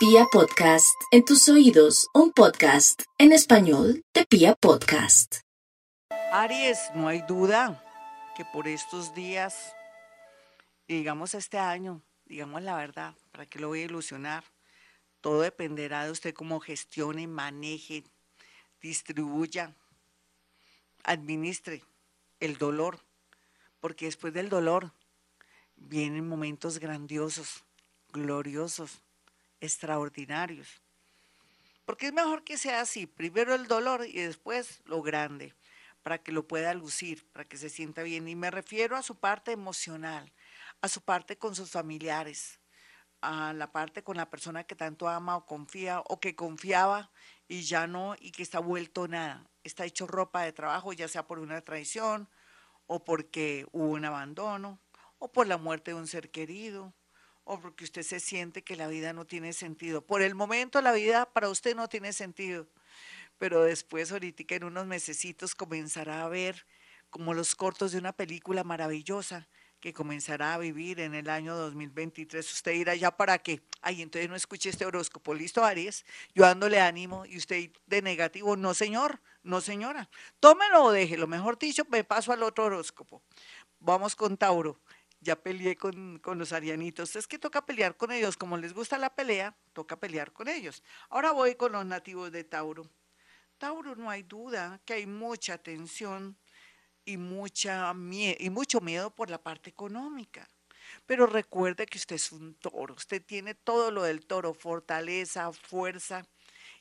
Pia Podcast, en tus oídos, un podcast en español de Pia Podcast. Aries, no hay duda que por estos días, digamos este año, digamos la verdad, para que lo voy a ilusionar, todo dependerá de usted cómo gestione, maneje, distribuya, administre el dolor, porque después del dolor vienen momentos grandiosos, gloriosos, extraordinarios. Porque es mejor que sea así, primero el dolor y después lo grande, para que lo pueda lucir, para que se sienta bien. Y me refiero a su parte emocional, a su parte con sus familiares, a la parte con la persona que tanto ama o confía o que confiaba y ya no y que está vuelto nada. Está hecho ropa de trabajo, ya sea por una traición o porque hubo un abandono o por la muerte de un ser querido o porque usted se siente que la vida no tiene sentido. Por el momento la vida para usted no tiene sentido, pero después ahorita en unos mesecitos comenzará a ver como los cortos de una película maravillosa que comenzará a vivir en el año 2023. Usted irá ya para qué. Ay, entonces no escuche este horóscopo. Listo, Aries. Yo dándole ánimo y usted de negativo. No, señor. No, señora. Tómelo o déjelo. Mejor dicho, me paso al otro horóscopo. Vamos con Tauro ya peleé con, con, los arianitos. Es que toca pelear con ellos. Como les gusta la pelea, toca pelear con ellos. Ahora voy con los nativos de Tauro. Tauro, no hay duda que hay mucha tensión y, mucha y mucho miedo por la parte económica. Pero recuerde que usted es un toro. Usted tiene todo lo del toro, fortaleza, fuerza.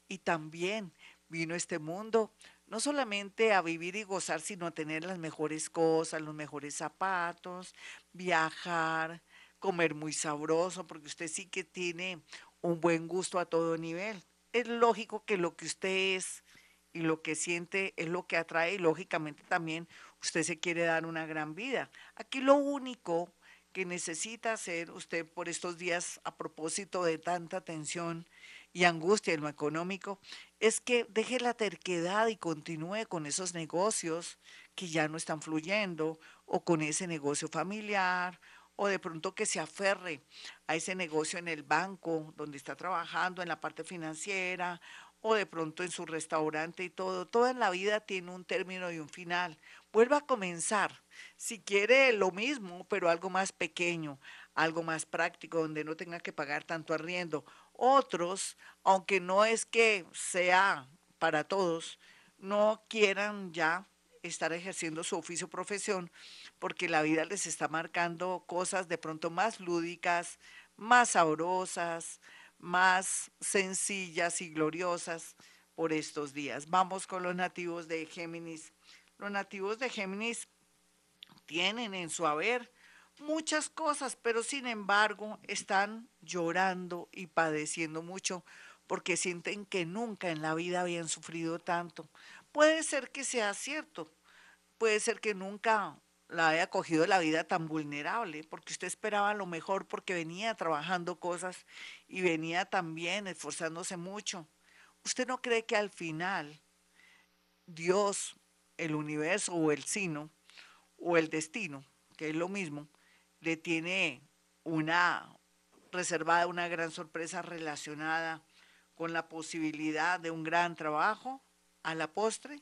Y también vino este mundo no solamente a vivir y gozar, sino a tener las mejores cosas, los mejores zapatos, viajar, comer muy sabroso, porque usted sí que tiene un buen gusto a todo nivel. Es lógico que lo que usted es y lo que siente es lo que atrae y lógicamente también usted se quiere dar una gran vida. Aquí lo único que necesita hacer usted por estos días a propósito de tanta tensión y angustia en lo económico es que deje la terquedad y continúe con esos negocios que ya no están fluyendo o con ese negocio familiar o de pronto que se aferre a ese negocio en el banco donde está trabajando, en la parte financiera o de pronto en su restaurante y todo. Toda la vida tiene un término y un final. Vuelva a comenzar. Si quiere lo mismo, pero algo más pequeño, algo más práctico, donde no tenga que pagar tanto arriendo otros, aunque no es que sea para todos, no quieran ya estar ejerciendo su oficio o profesión porque la vida les está marcando cosas de pronto más lúdicas, más sabrosas, más sencillas y gloriosas por estos días. Vamos con los nativos de Géminis. Los nativos de Géminis tienen en su haber muchas cosas, pero sin embargo están llorando y padeciendo mucho porque sienten que nunca en la vida habían sufrido tanto. Puede ser que sea cierto, puede ser que nunca la haya cogido la vida tan vulnerable, porque usted esperaba lo mejor porque venía trabajando cosas y venía también esforzándose mucho. ¿Usted no cree que al final Dios, el universo o el sino o el destino, que es lo mismo, le tiene una reservada, una gran sorpresa relacionada con la posibilidad de un gran trabajo a la postre.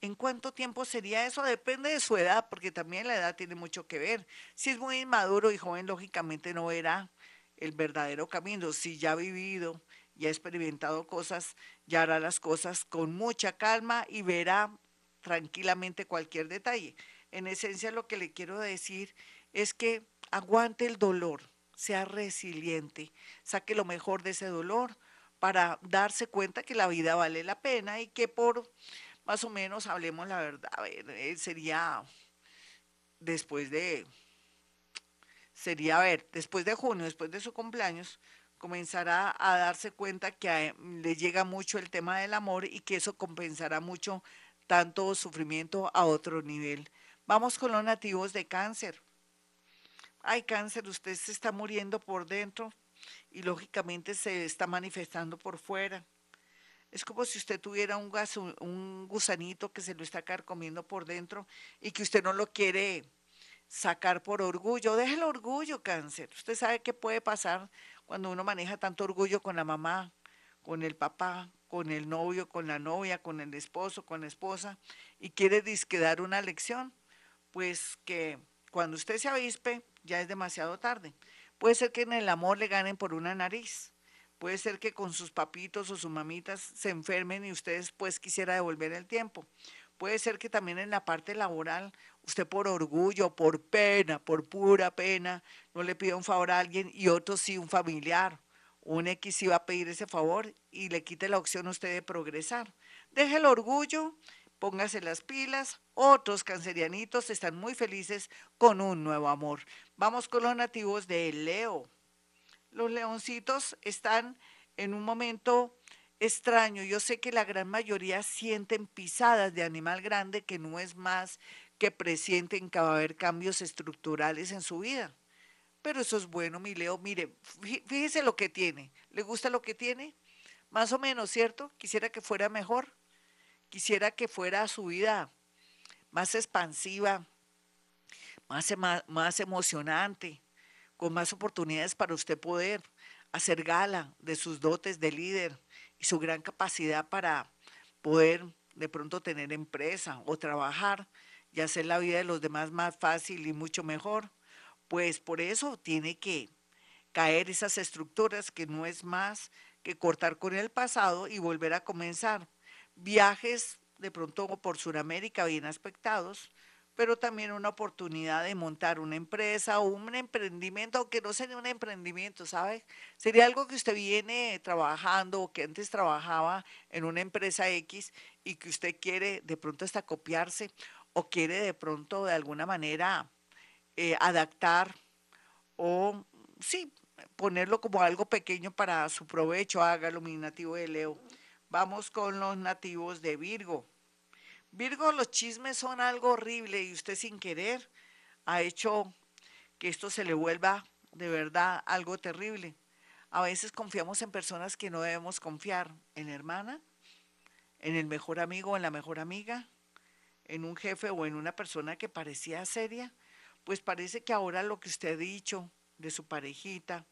¿En cuánto tiempo sería eso? Depende de su edad, porque también la edad tiene mucho que ver. Si es muy inmaduro y joven, lógicamente no verá el verdadero camino. Si ya ha vivido y ha experimentado cosas, ya hará las cosas con mucha calma y verá tranquilamente cualquier detalle. En esencia, lo que le quiero decir es que aguante el dolor, sea resiliente, saque lo mejor de ese dolor para darse cuenta que la vida vale la pena y que por más o menos, hablemos la verdad, eh, sería después de, sería, a ver, después de junio, después de su cumpleaños, comenzará a darse cuenta que le llega mucho el tema del amor y que eso compensará mucho tanto sufrimiento a otro nivel. Vamos con los nativos de cáncer hay cáncer, usted se está muriendo por dentro y lógicamente se está manifestando por fuera. Es como si usted tuviera un, un gusanito que se lo está carcomiendo por dentro y que usted no lo quiere sacar por orgullo. Deje el orgullo, cáncer. Usted sabe qué puede pasar cuando uno maneja tanto orgullo con la mamá, con el papá, con el novio, con la novia, con el esposo, con la esposa, y quiere disque dar una lección, pues que cuando usted se avispe ya es demasiado tarde. Puede ser que en el amor le ganen por una nariz. Puede ser que con sus papitos o sus mamitas se enfermen y ustedes pues quisiera devolver el tiempo. Puede ser que también en la parte laboral usted por orgullo, por pena, por pura pena, no le pida un favor a alguien y otro sí un familiar. Un X iba a pedir ese favor y le quite la opción a usted de progresar. Deje el orgullo, póngase las pilas. Otros cancerianitos están muy felices con un nuevo amor. Vamos con los nativos de Leo. Los leoncitos están en un momento extraño. Yo sé que la gran mayoría sienten pisadas de animal grande que no es más que presienten que va a haber cambios estructurales en su vida. Pero eso es bueno, mi Leo. Mire, fíjese lo que tiene. ¿Le gusta lo que tiene? Más o menos, ¿cierto? Quisiera que fuera mejor. Quisiera que fuera su vida más expansiva, más, más emocionante, con más oportunidades para usted poder hacer gala de sus dotes de líder y su gran capacidad para poder de pronto tener empresa o trabajar y hacer la vida de los demás más fácil y mucho mejor. Pues por eso tiene que caer esas estructuras que no es más que cortar con el pasado y volver a comenzar. Viajes de pronto por Sudamérica bien aspectados, pero también una oportunidad de montar una empresa o un emprendimiento, aunque no sería un emprendimiento, ¿sabe? Sería algo que usted viene trabajando o que antes trabajaba en una empresa X y que usted quiere de pronto hasta copiarse o quiere de pronto de alguna manera eh, adaptar o sí, ponerlo como algo pequeño para su provecho, hágalo mi nativo de Leo. Vamos con los nativos de Virgo. Virgo, los chismes son algo horrible y usted sin querer ha hecho que esto se le vuelva de verdad algo terrible. A veces confiamos en personas que no debemos confiar, en hermana, en el mejor amigo, en la mejor amiga, en un jefe o en una persona que parecía seria, pues parece que ahora lo que usted ha dicho de su parejita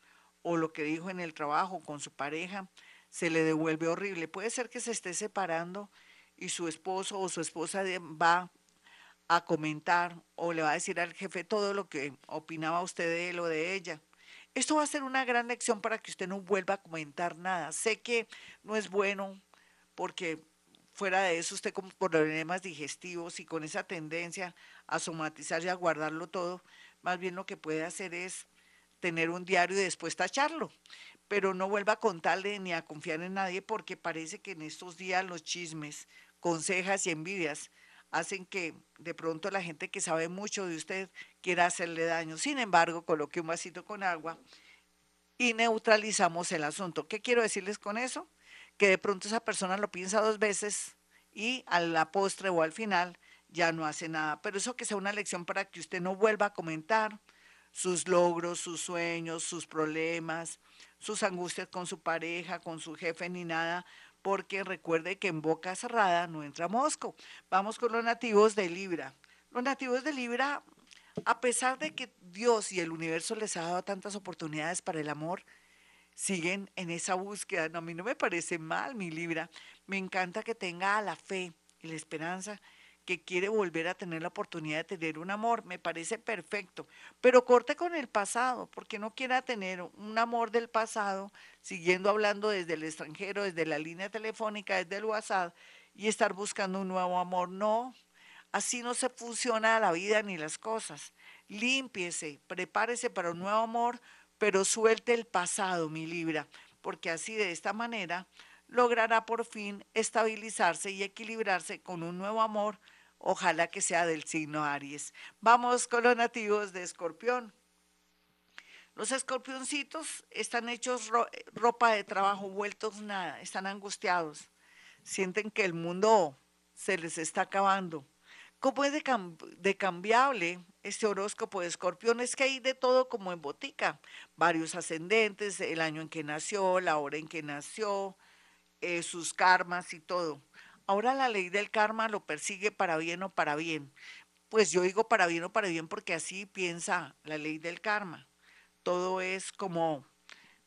o lo que dijo en el trabajo con su pareja se le devuelve horrible. Puede ser que se esté separando y su esposo o su esposa va a comentar o le va a decir al jefe todo lo que opinaba usted de él o de ella. Esto va a ser una gran lección para que usted no vuelva a comentar nada. Sé que no es bueno porque fuera de eso usted con problemas digestivos y con esa tendencia a somatizar y a guardarlo todo, más bien lo que puede hacer es tener un diario y después tacharlo. Pero no vuelva a contarle ni a confiar en nadie porque parece que en estos días los chismes consejas y envidias hacen que de pronto la gente que sabe mucho de usted quiera hacerle daño. Sin embargo, coloque un vasito con agua y neutralizamos el asunto. ¿Qué quiero decirles con eso? Que de pronto esa persona lo piensa dos veces y a la postre o al final ya no hace nada. Pero eso que sea una lección para que usted no vuelva a comentar sus logros, sus sueños, sus problemas, sus angustias con su pareja, con su jefe, ni nada, porque recuerde que en boca cerrada no entra mosco. Vamos con los nativos de Libra. Los nativos de Libra, a pesar de que Dios y el universo les ha dado tantas oportunidades para el amor, siguen en esa búsqueda. No, a mí no me parece mal, mi Libra. Me encanta que tenga la fe y la esperanza quiere volver a tener la oportunidad de tener un amor, me parece perfecto, pero corte con el pasado, porque no quiera tener un amor del pasado, siguiendo hablando desde el extranjero, desde la línea telefónica, desde el WhatsApp, y estar buscando un nuevo amor. No, así no se funciona la vida ni las cosas. Límpiese, prepárese para un nuevo amor, pero suelte el pasado, mi Libra, porque así de esta manera logrará por fin estabilizarse y equilibrarse con un nuevo amor, ojalá que sea del signo Aries. Vamos con los nativos de Escorpión. Los escorpioncitos están hechos ropa de trabajo, vueltos nada, están angustiados, sienten que el mundo se les está acabando. ¿Cómo es de, cambiable este horóscopo de escorpión? Es que hay de todo como en botica, varios ascendentes, el año en que nació, la hora en que nació, eh, sus karmas y todo. Ahora la ley del karma lo persigue para bien o para bien. pues yo digo para bien o para bien porque así piensa la ley del karma. Todo es como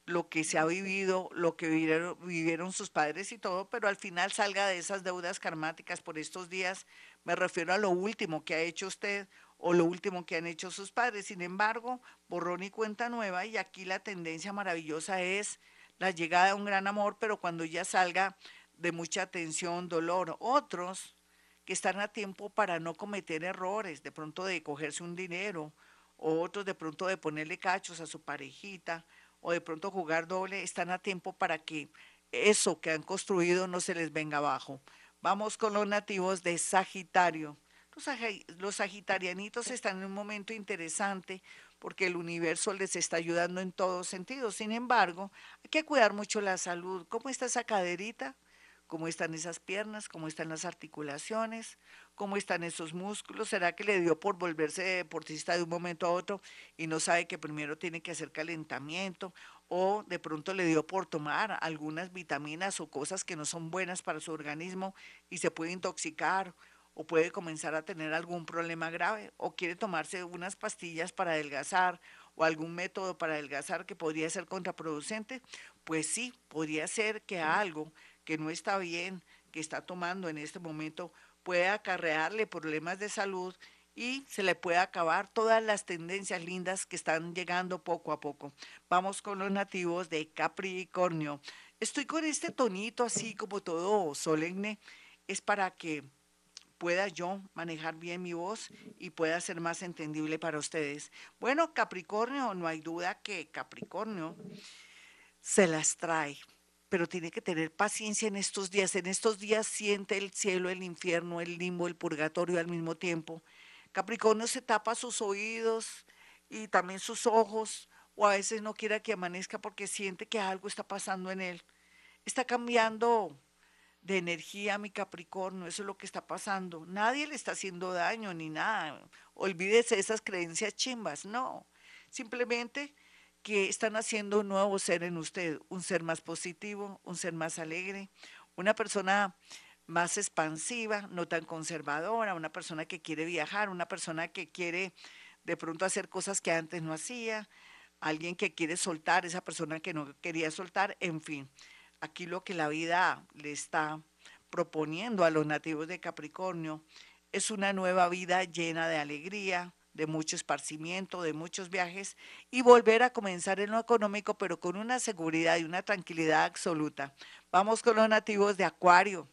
lo que se ha vivido, lo que vivieron, sus padres y todo, pero al final salga de esas deudas karmáticas por estos días, me refiero a lo último que ha hecho usted o lo último que han hecho sus padres. Sin embargo, borrón y cuenta nueva y aquí la tendencia maravillosa es la llegada de un gran amor, pero cuando ya salga de mucha tensión, dolor. Otros que están a tiempo para no cometer errores, de pronto de cogerse un dinero, o otros de pronto de ponerle cachos a su parejita, o de pronto jugar doble, están a tiempo para que eso que han construido no se les venga abajo. Vamos con los nativos de Sagitario. Los, sagitarianitos están en un momento interesante porque el universo les está ayudando en todos sentidos. Sin embargo, hay que cuidar mucho la salud. ¿Cómo está esa caderita? ¿Cómo están esas piernas? ¿Cómo están las articulaciones? cómo están esos músculos, será que le dio por volverse deportista de un momento a otro y no sabe que primero tiene que hacer calentamiento o de pronto le dio por tomar algunas vitaminas o cosas que no son buenas para su organismo y se puede intoxicar o puede comenzar a tener algún problema grave o quiere tomarse unas pastillas para adelgazar o algún método para adelgazar que podría ser contraproducente, pues sí, podría ser que algo que no está bien, que está tomando en este momento, puede acarrearle problemas de salud y se le puede acabar todas las tendencias lindas que están llegando poco a poco. Vamos con los nativos de Capricornio. Estoy con este tonito así como todo solemne, es para que pueda yo manejar bien mi voz y pueda ser más entendible para ustedes. Bueno, Capricornio, no hay duda que Capricornio se las trae pero tiene que tener paciencia en estos días. En estos días siente el cielo, el infierno, el limbo, el purgatorio al mismo tiempo. Capricornio se tapa sus oídos y también sus ojos, o a veces no quiere que amanezca porque siente que algo está pasando en él. Está cambiando de energía mi Capricornio, eso es lo que está pasando. Nadie le está haciendo daño ni nada. Olvídese de esas creencias chimbas, no. Simplemente que están haciendo un nuevo ser en usted, un ser más positivo, un ser más alegre, una persona más expansiva, no tan conservadora, una persona que quiere viajar, una persona que quiere de pronto hacer cosas que antes no hacía, alguien que quiere soltar, esa persona que no quería soltar, en fin. Aquí lo que la vida le está proponiendo a los nativos de Capricornio es una nueva vida llena de alegría, de mucho esparcimiento, de muchos viajes y volver a comenzar en lo económico, pero con una seguridad y una tranquilidad absoluta. Vamos con los nativos de Acuario.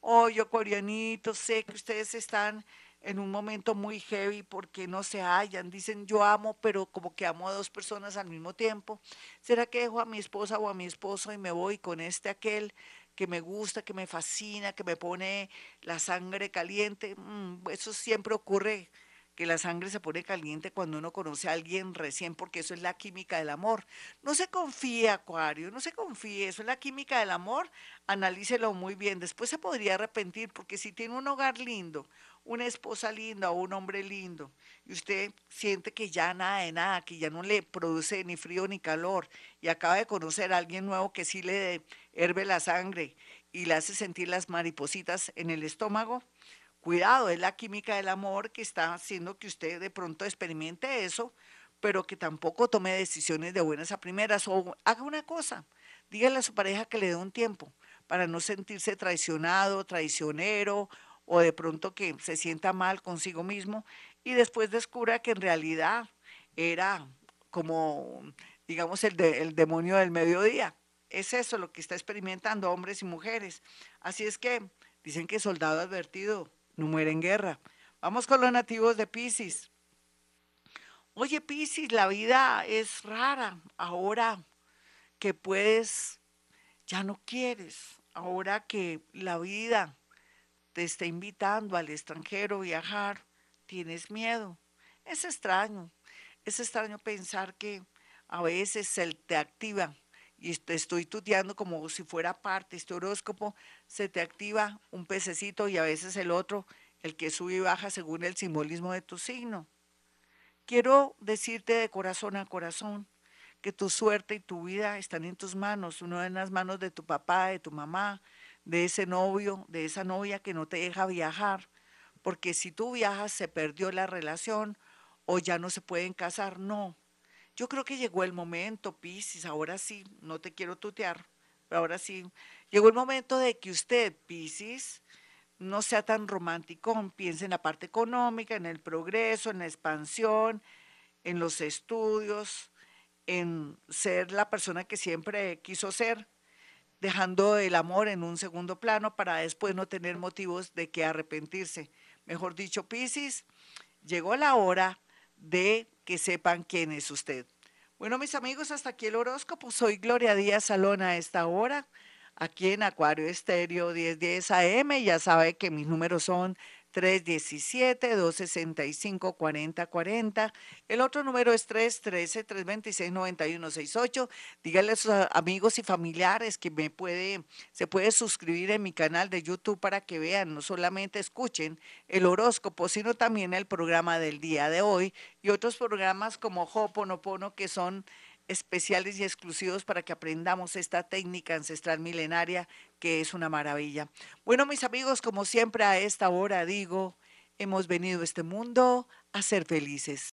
Oh, acuarianitos, sé que ustedes están en un momento muy heavy porque no se hallan. Dicen yo amo, pero como que amo a dos personas al mismo tiempo. ¿Será que dejo a mi esposa o a mi esposo y me voy con este aquel que me gusta, que me fascina, que me pone la sangre caliente? Mm, eso siempre ocurre que la sangre se pone caliente cuando uno conoce a alguien recién, porque eso es la química del amor. No se confíe, Acuario, no se confíe, eso es la química del amor, analícelo muy bien. Después se podría arrepentir, porque si tiene un hogar lindo, una esposa linda o un hombre lindo, y usted siente que ya nada de nada, que ya no le produce ni frío ni calor, y acaba de conocer a alguien nuevo que sí le herve la sangre y le hace sentir las maripositas en el estómago, Cuidado, es la química del amor que está haciendo que usted de pronto experimente eso, pero que tampoco tome decisiones de buenas a primeras o haga una cosa, dígale a su pareja que le dé un tiempo para no sentirse traicionado, traicionero o de pronto que se sienta mal consigo mismo y después descubra que en realidad era como, digamos, el, el demonio del mediodía. Es eso lo que está experimentando hombres y mujeres. Así es que dicen que soldado advertido no muere en guerra. Vamos con los nativos de Pisces. Oye, Pisces, la vida es rara. Ahora que puedes, ya no quieres. Ahora que la vida te está invitando al extranjero a viajar, tienes miedo. Es extraño. Es extraño pensar que a veces se te activa y te estoy tuteando como si fuera parte, este horóscopo, se te activa un pececito y a veces el otro, el que sube y baja según el simbolismo de tu signo. Quiero decirte de corazón a corazón que tu suerte y tu vida están en tus manos, uno en las manos de tu papá, de tu mamá, de ese novio, de esa novia que no te deja viajar, porque si tú viajas se perdió la relación o ya no se pueden casar, no. Yo creo que llegó el momento, Piscis, ahora sí, no te quiero tutear, pero ahora sí, llegó el momento de que usted, Piscis, no sea tan romántico, piense en la parte económica, en el progreso, en la expansión, en los estudios, en ser la persona que siempre quiso ser, dejando el amor en un segundo plano para después no tener motivos de que arrepentirse. Mejor dicho, Piscis, llegó la hora de que sepan quién es usted. Bueno, mis amigos, hasta aquí el horóscopo. Soy Gloria Díaz Salón a esta hora, aquí en Acuario Estéreo 1010 AM. Ya sabe que mis números son 317-265-4040. El otro número es 313-326-9168. Dígale a sus amigos y familiares que me puede, se puede suscribir en mi canal de YouTube para que vean, no solamente escuchen el horóscopo, sino también el programa del día de hoy y otros programas como Hoponopono que son especiales y exclusivos para que aprendamos esta técnica ancestral milenaria que es una maravilla. Bueno, mis amigos, como siempre a esta hora digo, hemos venido a este mundo a ser felices.